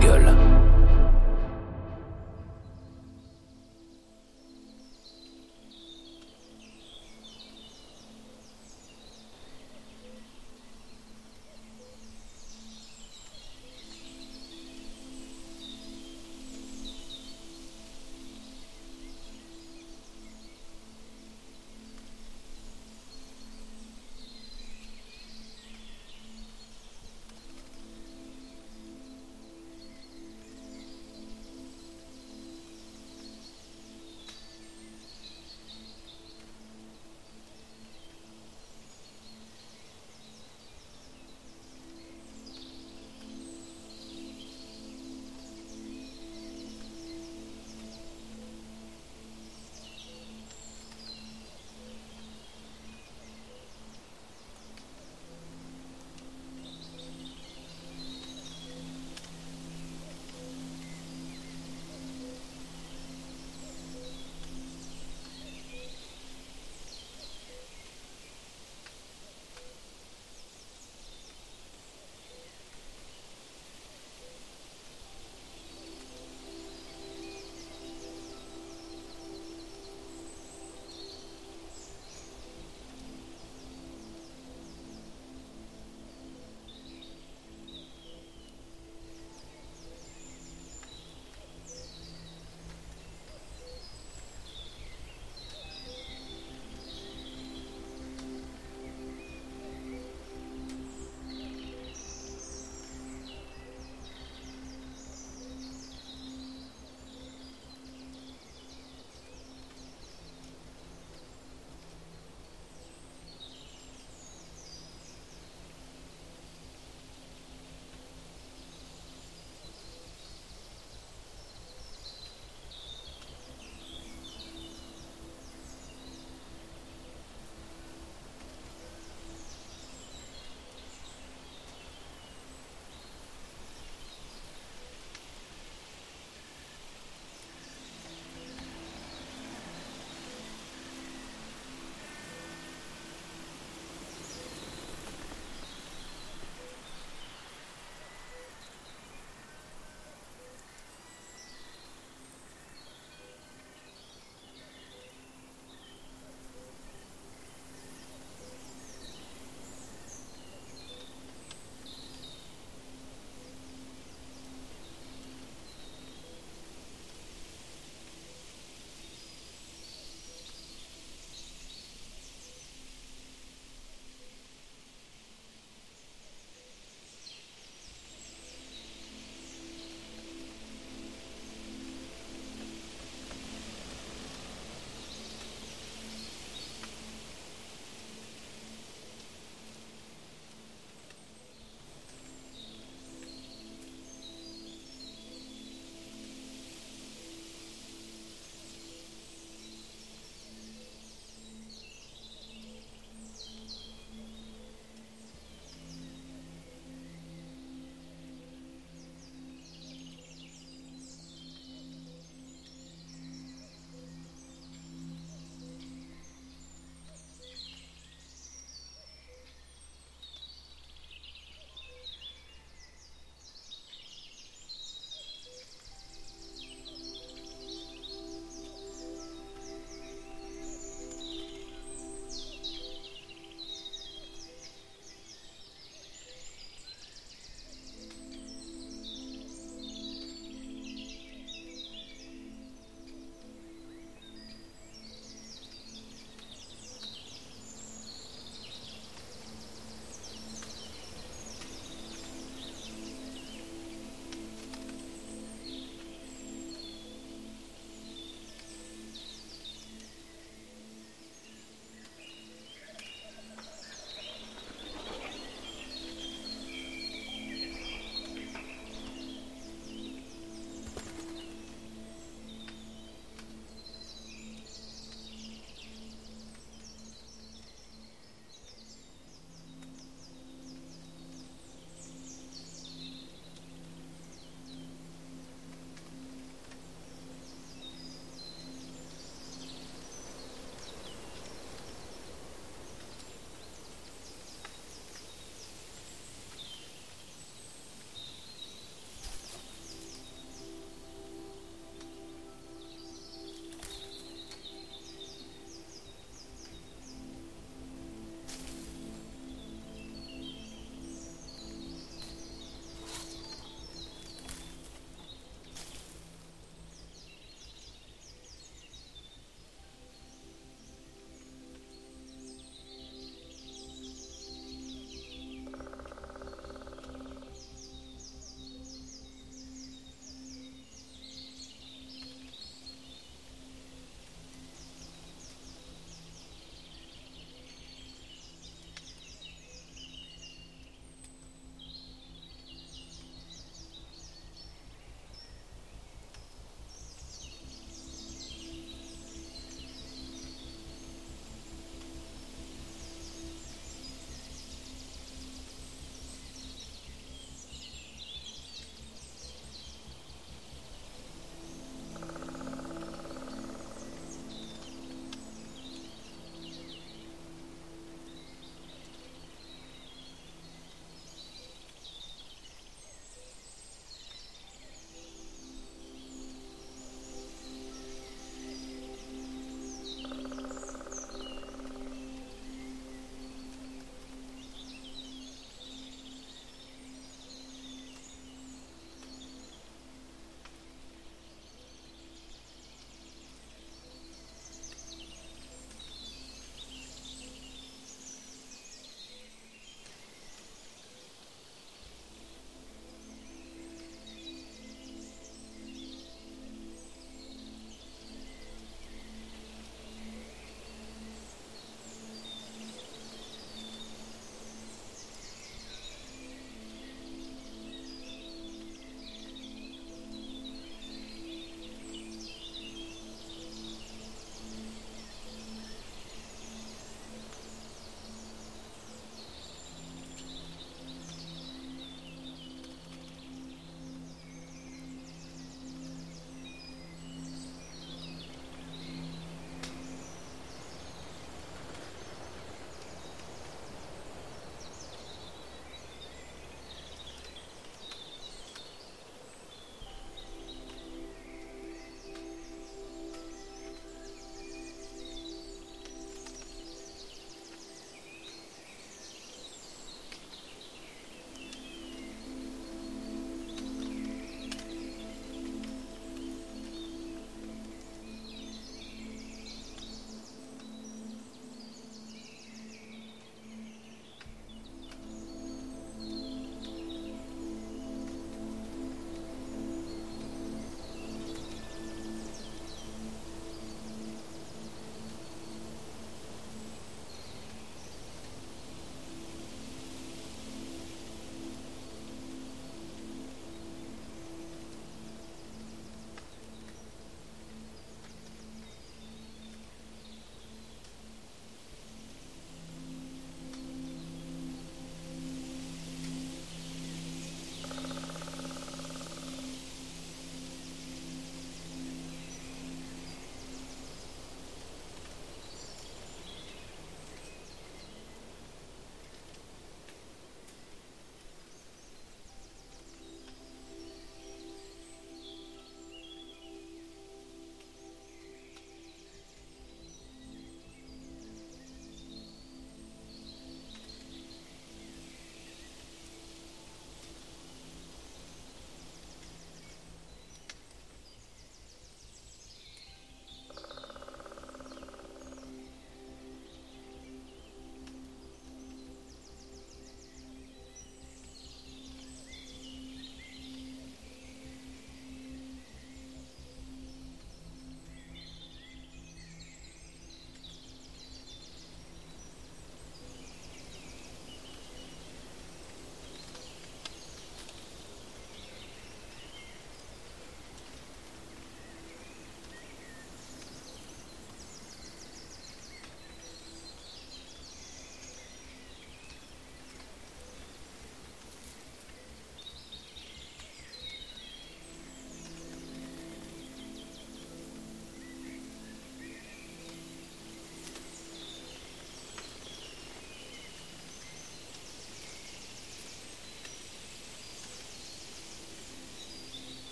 gueule.